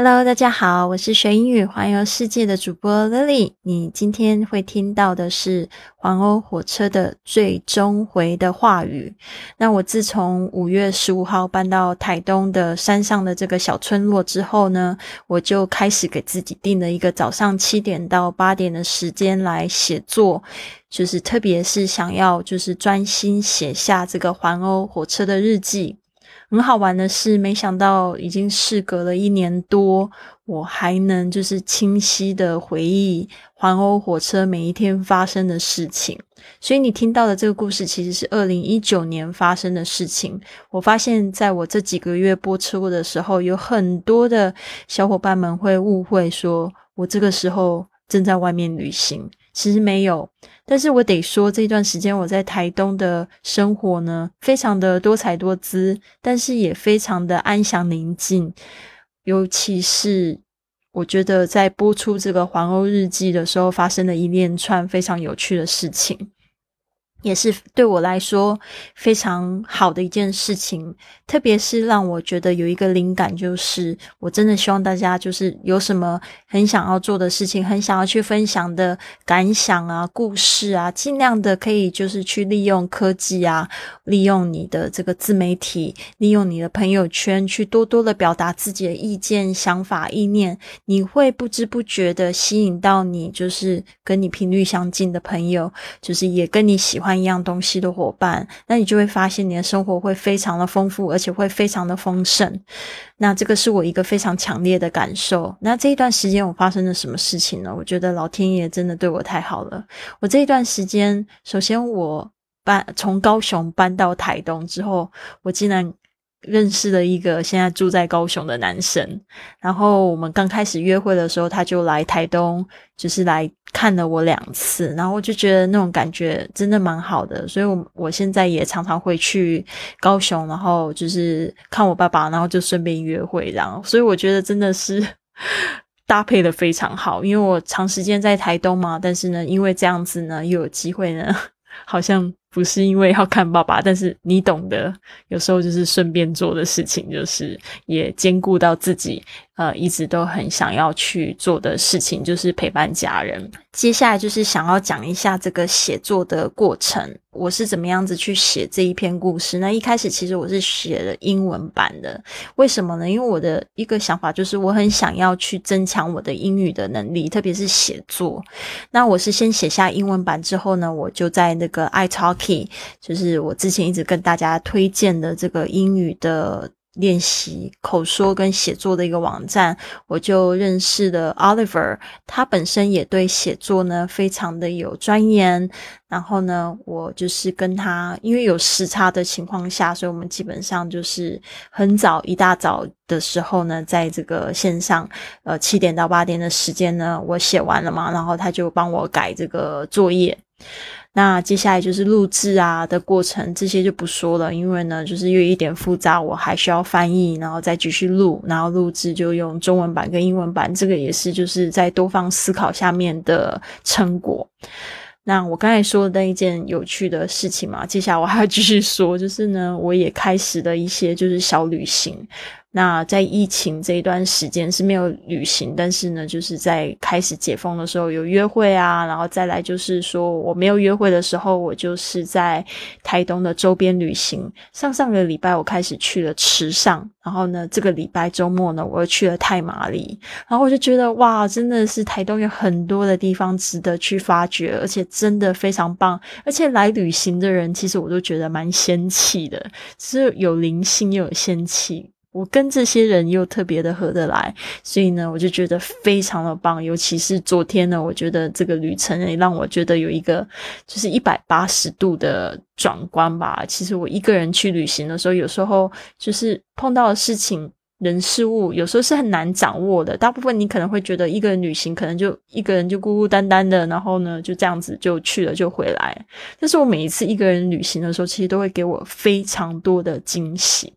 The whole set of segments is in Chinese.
Hello，大家好，我是学英语环游世界的主播 Lily。你今天会听到的是环欧火车的最终回的话语。那我自从五月十五号搬到台东的山上的这个小村落之后呢，我就开始给自己定了一个早上七点到八点的时间来写作，就是特别是想要就是专心写下这个环欧火车的日记。很好玩的是，没想到已经事隔了一年多，我还能就是清晰的回忆环欧火车每一天发生的事情。所以你听到的这个故事其实是二零一九年发生的事情。我发现，在我这几个月播出的时候，有很多的小伙伴们会误会说我这个时候正在外面旅行。其实没有，但是我得说，这段时间我在台东的生活呢，非常的多彩多姿，但是也非常的安详宁静。尤其是我觉得在播出这个环欧日记的时候，发生了一连串非常有趣的事情。也是对我来说非常好的一件事情，特别是让我觉得有一个灵感，就是我真的希望大家就是有什么很想要做的事情，很想要去分享的感想啊、故事啊，尽量的可以就是去利用科技啊，利用你的这个自媒体，利用你的朋友圈，去多多的表达自己的意见、想法、意念，你会不知不觉的吸引到你就是跟你频率相近的朋友，就是也跟你喜欢。一样东西的伙伴，那你就会发现你的生活会非常的丰富，而且会非常的丰盛。那这个是我一个非常强烈的感受。那这一段时间我发生了什么事情呢？我觉得老天爷真的对我太好了。我这一段时间，首先我搬从高雄搬到台东之后，我竟然。认识了一个现在住在高雄的男生，然后我们刚开始约会的时候，他就来台东，就是来看了我两次，然后我就觉得那种感觉真的蛮好的，所以，我我现在也常常会去高雄，然后就是看我爸爸，然后就顺便约会，然后，所以我觉得真的是 搭配的非常好，因为我长时间在台东嘛，但是呢，因为这样子呢，又有机会呢，好像。不是因为要看爸爸，但是你懂得，有时候就是顺便做的事情，就是也兼顾到自己。呃，一直都很想要去做的事情就是陪伴家人。接下来就是想要讲一下这个写作的过程，我是怎么样子去写这一篇故事。那一开始其实我是写了英文版的，为什么呢？因为我的一个想法就是我很想要去增强我的英语的能力，特别是写作。那我是先写下英文版之后呢，我就在那个爱就是我之前一直跟大家推荐的这个英语的。练习口说跟写作的一个网站，我就认识了 Oliver。他本身也对写作呢非常的有钻研。然后呢，我就是跟他，因为有时差的情况下，所以我们基本上就是很早一大早的时候呢，在这个线上，呃，七点到八点的时间呢，我写完了嘛，然后他就帮我改这个作业。那接下来就是录制啊的过程，这些就不说了，因为呢，就是又一点复杂，我还需要翻译，然后再继续录，然后录制就用中文版跟英文版，这个也是就是在多方思考下面的成果。那我刚才说的那一件有趣的事情嘛，接下来我还要继续说，就是呢，我也开始了一些就是小旅行。那在疫情这一段时间是没有旅行，但是呢，就是在开始解封的时候有约会啊，然后再来就是说我没有约会的时候，我就是在台东的周边旅行。上上个礼拜我开始去了池上，然后呢，这个礼拜周末呢，我又去了太麻里，然后我就觉得哇，真的是台东有很多的地方值得去发掘，而且真的非常棒。而且来旅行的人，其实我都觉得蛮仙气的，是有灵性又有仙气。我跟这些人又特别的合得来，所以呢，我就觉得非常的棒。尤其是昨天呢，我觉得这个旅程也让我觉得有一个就是一百八十度的转关吧。其实我一个人去旅行的时候，有时候就是碰到的事情、人、事物，有时候是很难掌握的。大部分你可能会觉得一个人旅行，可能就一个人就孤孤单单的，然后呢就这样子就去了就回来。但是我每一次一个人旅行的时候，其实都会给我非常多的惊喜。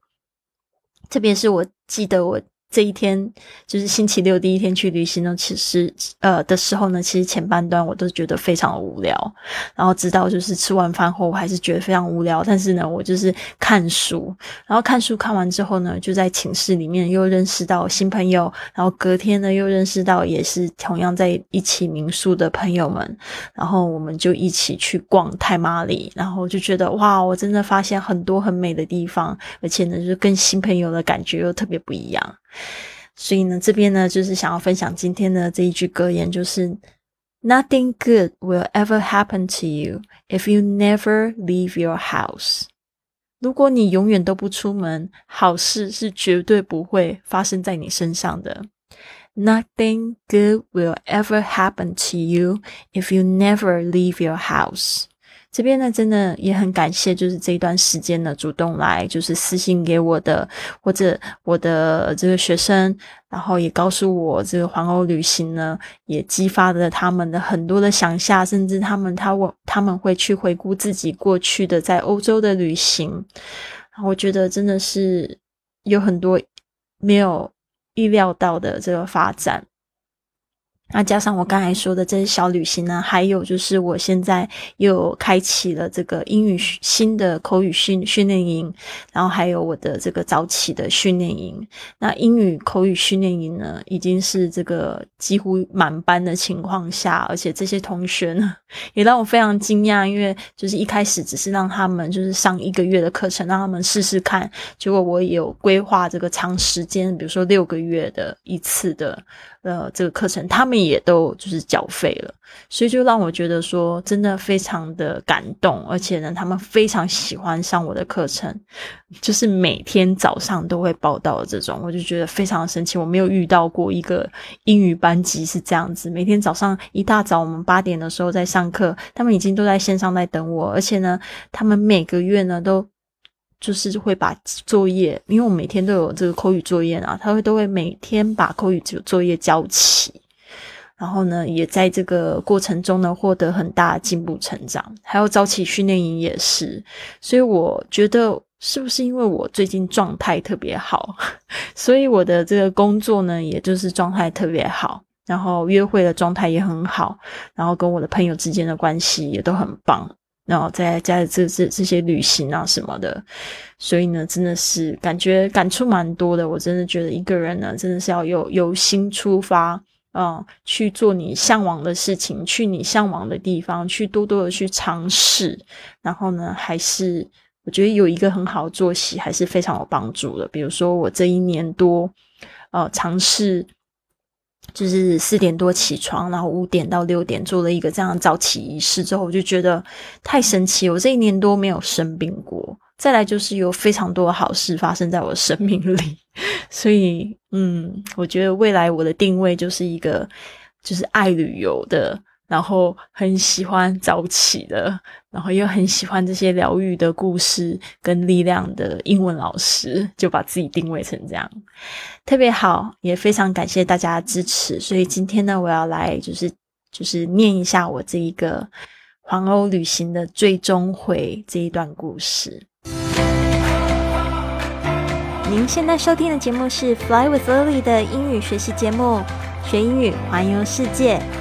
特别是我记得我这一天就是星期六第一天去旅行呢，其实呃的时候呢，其实前半段我都觉得非常无聊，然后直到就是吃完饭后，我还是觉得非常无聊。但是呢，我就是看书，然后看书看完之后呢，就在寝室里面又认识到新朋友，然后隔天呢又认识到也是同样在一起民宿的朋友们，然后我们就一起去逛泰马里，然后就觉得哇，我真的发现很多很美的地方，而且呢，就是跟新朋友的感觉又特别不一样。所以呢，这边呢，就是想要分享今天的这一句格言，就是 “Nothing good will ever happen to you if you never leave your house。”如果你永远都不出门，好事是绝对不会发生在你身上的。“Nothing good will ever happen to you if you never leave your house。” 这边呢，真的也很感谢，就是这一段时间呢，主动来就是私信给我的，或者我的这个学生，然后也告诉我这个环欧旅行呢，也激发了他们的很多的想象，甚至他们他我他们会去回顾自己过去的在欧洲的旅行，然后我觉得真的是有很多没有预料到的这个发展。那加上我刚才说的这些小旅行呢，还有就是我现在又开启了这个英语新的口语训训练营，然后还有我的这个早起的训练营。那英语口语训练营呢，已经是这个几乎满班的情况下，而且这些同学呢，也让我非常惊讶，因为就是一开始只是让他们就是上一个月的课程，让他们试试看，结果我有规划这个长时间，比如说六个月的一次的。呃，这个课程他们也都就是缴费了，所以就让我觉得说真的非常的感动，而且呢，他们非常喜欢上我的课程，就是每天早上都会报道这种，我就觉得非常神奇。我没有遇到过一个英语班级是这样子，每天早上一大早我们八点的时候在上课，他们已经都在线上在等我，而且呢，他们每个月呢都。就是会把作业，因为我每天都有这个口语作业啊，他会都会每天把口语作业交齐，然后呢，也在这个过程中呢获得很大的进步成长。还有早起训练营也是，所以我觉得是不是因为我最近状态特别好，所以我的这个工作呢，也就是状态特别好，然后约会的状态也很好，然后跟我的朋友之间的关系也都很棒。然后再加这这这些旅行啊什么的，所以呢，真的是感觉感触蛮多的。我真的觉得一个人呢，真的是要有有心出发啊，去做你向往的事情，去你向往的地方，去多多的去尝试。然后呢，还是我觉得有一个很好的作息，还是非常有帮助的。比如说我这一年多，呃，尝试。就是四点多起床，然后五点到六点做了一个这样早起仪式之后，我就觉得太神奇。我这一年多没有生病过，再来就是有非常多好事发生在我的生命里，所以嗯，我觉得未来我的定位就是一个就是爱旅游的。然后很喜欢早起的，然后又很喜欢这些疗愈的故事跟力量的英文老师，就把自己定位成这样，特别好，也非常感谢大家的支持。所以今天呢，我要来就是就是念一下我这一个环欧旅行的最终回这一段故事。您现在收听的节目是 Fly with Lily 的英语学习节目。学英语，环游世界。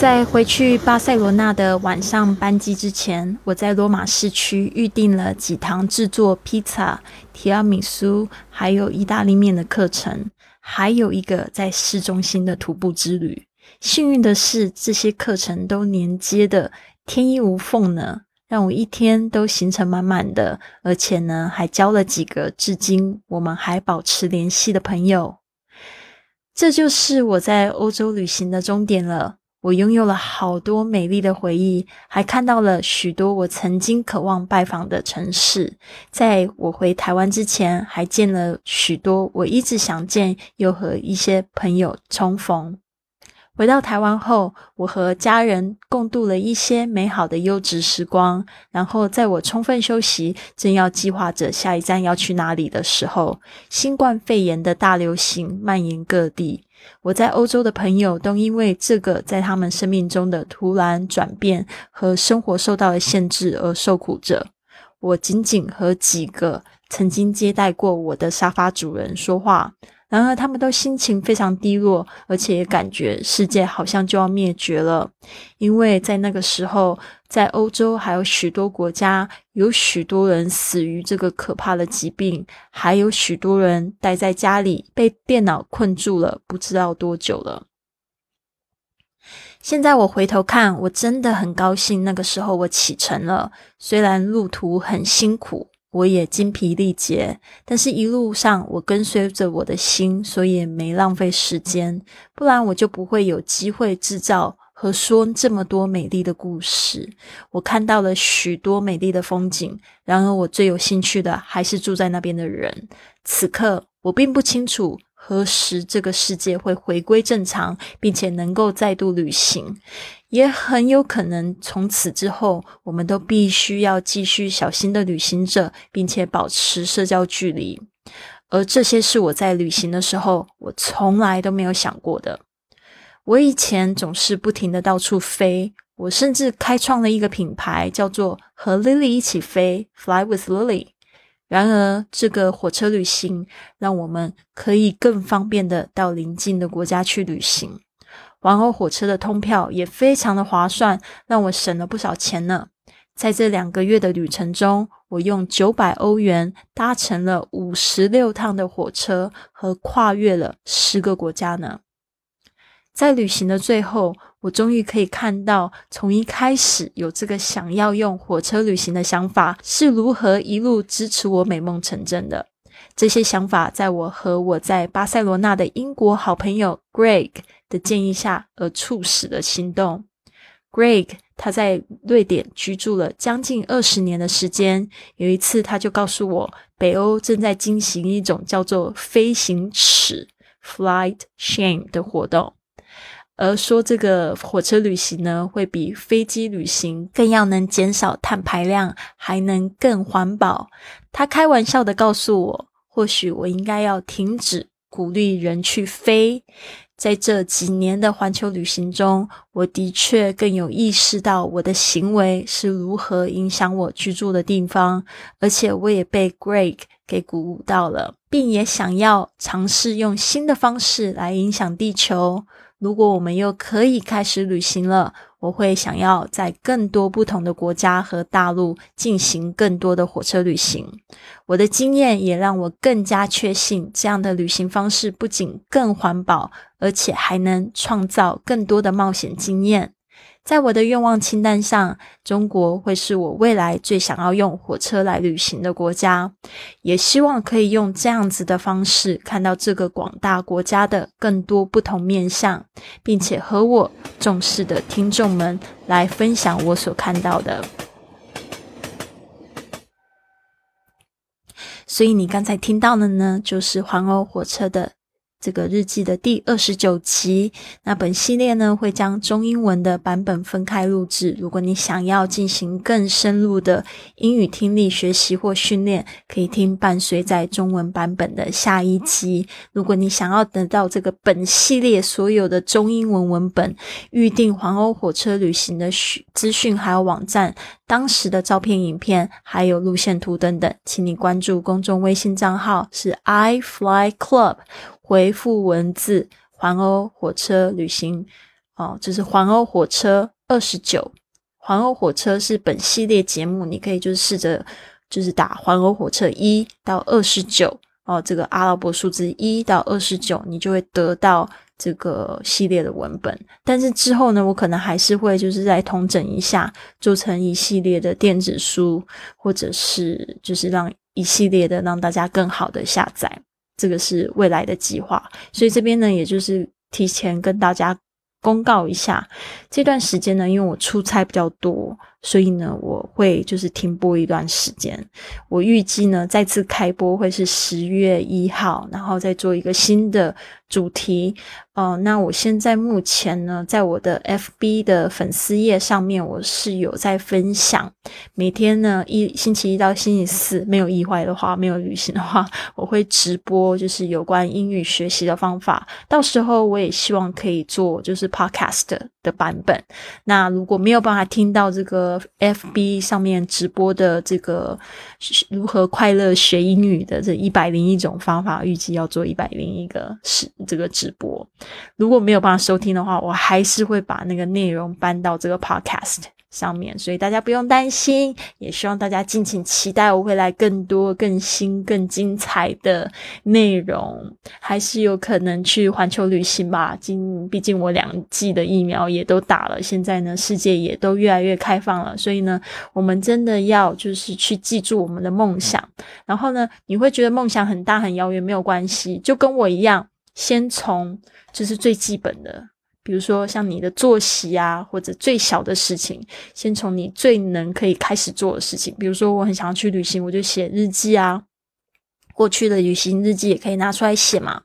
在回去巴塞罗那的晚上班机之前，我在罗马市区预定了几堂制作披萨、提拉米苏还有意大利面的课程，还有一个在市中心的徒步之旅。幸运的是，这些课程都连接的天衣无缝呢，让我一天都行程满满的，而且呢，还交了几个至今我们还保持联系的朋友。这就是我在欧洲旅行的终点了。我拥有了好多美丽的回忆，还看到了许多我曾经渴望拜访的城市。在我回台湾之前，还见了许多我一直想见又和一些朋友重逢。回到台湾后，我和家人共度了一些美好的优质时光。然后，在我充分休息，正要计划着下一站要去哪里的时候，新冠肺炎的大流行蔓延各地。我在欧洲的朋友都因为这个在他们生命中的突然转变和生活受到了限制而受苦着。我仅仅和几个曾经接待过我的沙发主人说话。然而，他们都心情非常低落，而且也感觉世界好像就要灭绝了。因为在那个时候，在欧洲还有许多国家，有许多人死于这个可怕的疾病，还有许多人待在家里被电脑困住了，不知道多久了。现在我回头看，我真的很高兴，那个时候我启程了，虽然路途很辛苦。我也精疲力竭，但是一路上我跟随着我的心，所以没浪费时间，不然我就不会有机会制造和说这么多美丽的故事。我看到了许多美丽的风景，然而我最有兴趣的还是住在那边的人。此刻我并不清楚。何时这个世界会回归正常，并且能够再度旅行，也很有可能从此之后，我们都必须要继续小心的旅行着，并且保持社交距离。而这些是我在旅行的时候，我从来都没有想过的。我以前总是不停的到处飞，我甚至开创了一个品牌，叫做“和 Lily 一起飞 ”（Fly with Lily）。然而，这个火车旅行让我们可以更方便的到邻近的国家去旅行。环欧火车的通票也非常的划算，让我省了不少钱呢。在这两个月的旅程中，我用九百欧元搭乘了五十六趟的火车，和跨越了十个国家呢。在旅行的最后，我终于可以看到，从一开始有这个想要用火车旅行的想法，是如何一路支持我美梦成真的。这些想法，在我和我在巴塞罗那的英国好朋友 Greg 的建议下而促使的行动。Greg 他在瑞典居住了将近二十年的时间，有一次他就告诉我，北欧正在进行一种叫做“飞行耻 ”（flight shame） 的活动。而说这个火车旅行呢，会比飞机旅行更要能减少碳排量，还能更环保。他开玩笑的告诉我，或许我应该要停止鼓励人去飞。在这几年的环球旅行中，我的确更有意识到我的行为是如何影响我居住的地方，而且我也被 Greg 给鼓舞到了，并也想要尝试用新的方式来影响地球。如果我们又可以开始旅行了，我会想要在更多不同的国家和大陆进行更多的火车旅行。我的经验也让我更加确信，这样的旅行方式不仅更环保，而且还能创造更多的冒险经验。在我的愿望清单上，中国会是我未来最想要用火车来旅行的国家，也希望可以用这样子的方式看到这个广大国家的更多不同面相，并且和我重视的听众们来分享我所看到的。所以你刚才听到的呢，就是环欧火车的。这个日记的第二十九集，那本系列呢会将中英文的版本分开录制。如果你想要进行更深入的英语听力学习或训练，可以听伴随在中文版本的下一集。如果你想要得到这个本系列所有的中英文文本、预定环欧火车旅行的资讯，还有网站当时的照片、影片，还有路线图等等，请你关注公众微信账号是 i fly club。回复文字环欧火车旅行哦，这是环欧火车二十九。环欧火车是本系列节目，你可以就是试着就是打环欧火车一到二十九哦，这个阿拉伯数字一到二十九，你就会得到这个系列的文本。但是之后呢，我可能还是会就是再统整一下，做成一系列的电子书，或者是就是让一系列的让大家更好的下载。这个是未来的计划，所以这边呢，也就是提前跟大家公告一下，这段时间呢，因为我出差比较多，所以呢，我会就是停播一段时间。我预计呢，再次开播会是十月一号，然后再做一个新的主题。哦，那我现在目前呢，在我的 FB 的粉丝页上面，我是有在分享，每天呢一星期一到星期四，没有意外的话，没有旅行的话，我会直播，就是有关英语学习的方法。到时候我也希望可以做，就是 Podcast 的版本。那如果没有办法听到这个 FB 上面直播的这个如何快乐学英语的这一百零一种方法，预计要做一百零一个是这个直播。如果没有办法收听的话，我还是会把那个内容搬到这个 podcast 上面，所以大家不用担心。也希望大家敬请期待我会来更多、更新、更精彩的内容。还是有可能去环球旅行吧，今毕竟我两剂的疫苗也都打了，现在呢世界也都越来越开放了，所以呢，我们真的要就是去记住我们的梦想。然后呢，你会觉得梦想很大很遥远，没有关系，就跟我一样。先从就是最基本的，比如说像你的作息啊，或者最小的事情，先从你最能可以开始做的事情，比如说我很想要去旅行，我就写日记啊。过去的旅行日记也可以拿出来写嘛。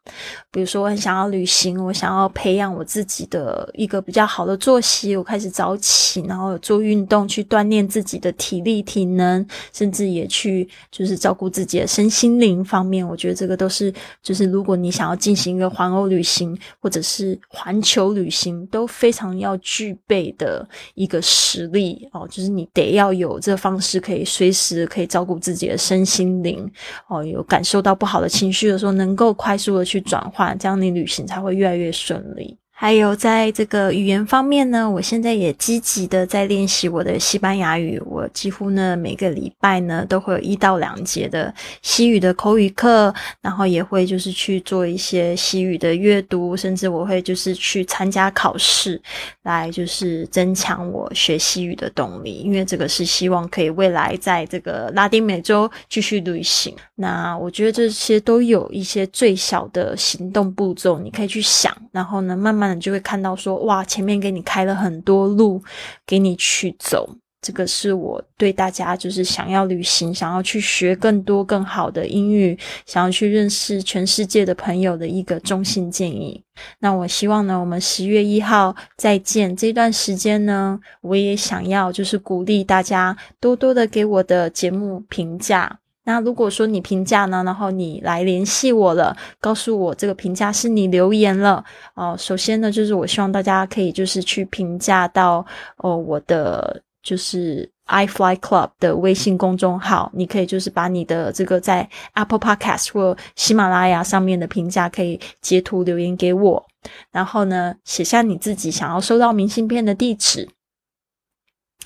比如说，我很想要旅行，我想要培养我自己的一个比较好的作息，我开始早起，然后做运动，去锻炼自己的体力、体能，甚至也去就是照顾自己的身心灵方面。我觉得这个都是，就是如果你想要进行一个环欧旅行或者是环球旅行，都非常要具备的一个实力哦。就是你得要有这方式，可以随时可以照顾自己的身心灵哦，有感受到不好的情绪的时候，能够快速的去转换。这样你旅行才会越来越顺利。还有在这个语言方面呢，我现在也积极的在练习我的西班牙语。我几乎呢每个礼拜呢都会有一到两节的西语的口语课，然后也会就是去做一些西语的阅读，甚至我会就是去参加考试，来就是增强我学西语的动力。因为这个是希望可以未来在这个拉丁美洲继续旅行。那我觉得这些都有一些最小的行动步骤，你可以去想，然后呢慢慢。就会看到说，哇，前面给你开了很多路，给你去走。这个是我对大家就是想要旅行、想要去学更多更好的英语、想要去认识全世界的朋友的一个衷心建议。那我希望呢，我们十月一号再见。这段时间呢，我也想要就是鼓励大家多多的给我的节目评价。那如果说你评价呢，然后你来联系我了，告诉我这个评价是你留言了哦。首先呢，就是我希望大家可以就是去评价到哦我的就是 i fly club 的微信公众号，你可以就是把你的这个在 Apple Podcast 或喜马拉雅上面的评价可以截图留言给我，然后呢写下你自己想要收到明信片的地址。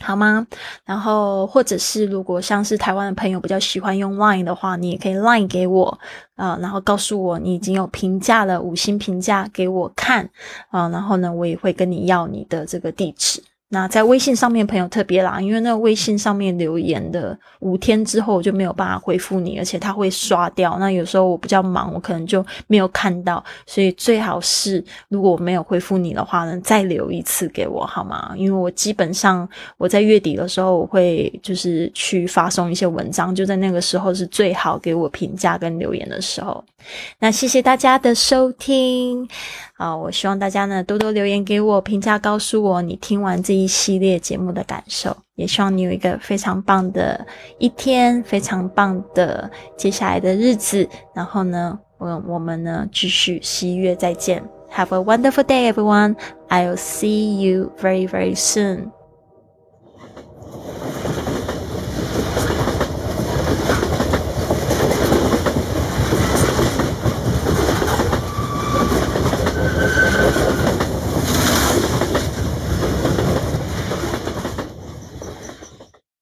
好吗？然后，或者是如果像是台湾的朋友比较喜欢用 Line 的话，你也可以 Line 给我啊，然后告诉我你已经有评价了五星评价给我看啊，然后呢，我也会跟你要你的这个地址。那在微信上面朋友特别啦，因为那个微信上面留言的五天之后我就没有办法回复你，而且他会刷掉。那有时候我比较忙，我可能就没有看到，所以最好是如果我没有回复你的话呢，再留一次给我好吗？因为我基本上我在月底的时候我会就是去发送一些文章，就在那个时候是最好给我评价跟留言的时候。那谢谢大家的收听。啊，我希望大家呢多多留言给我评价，告诉我你听完这一系列节目的感受。也希望你有一个非常棒的一天，非常棒的接下来的日子。然后呢，我我们呢继续十一月再见。Have a wonderful day, everyone. I'll see you very very soon.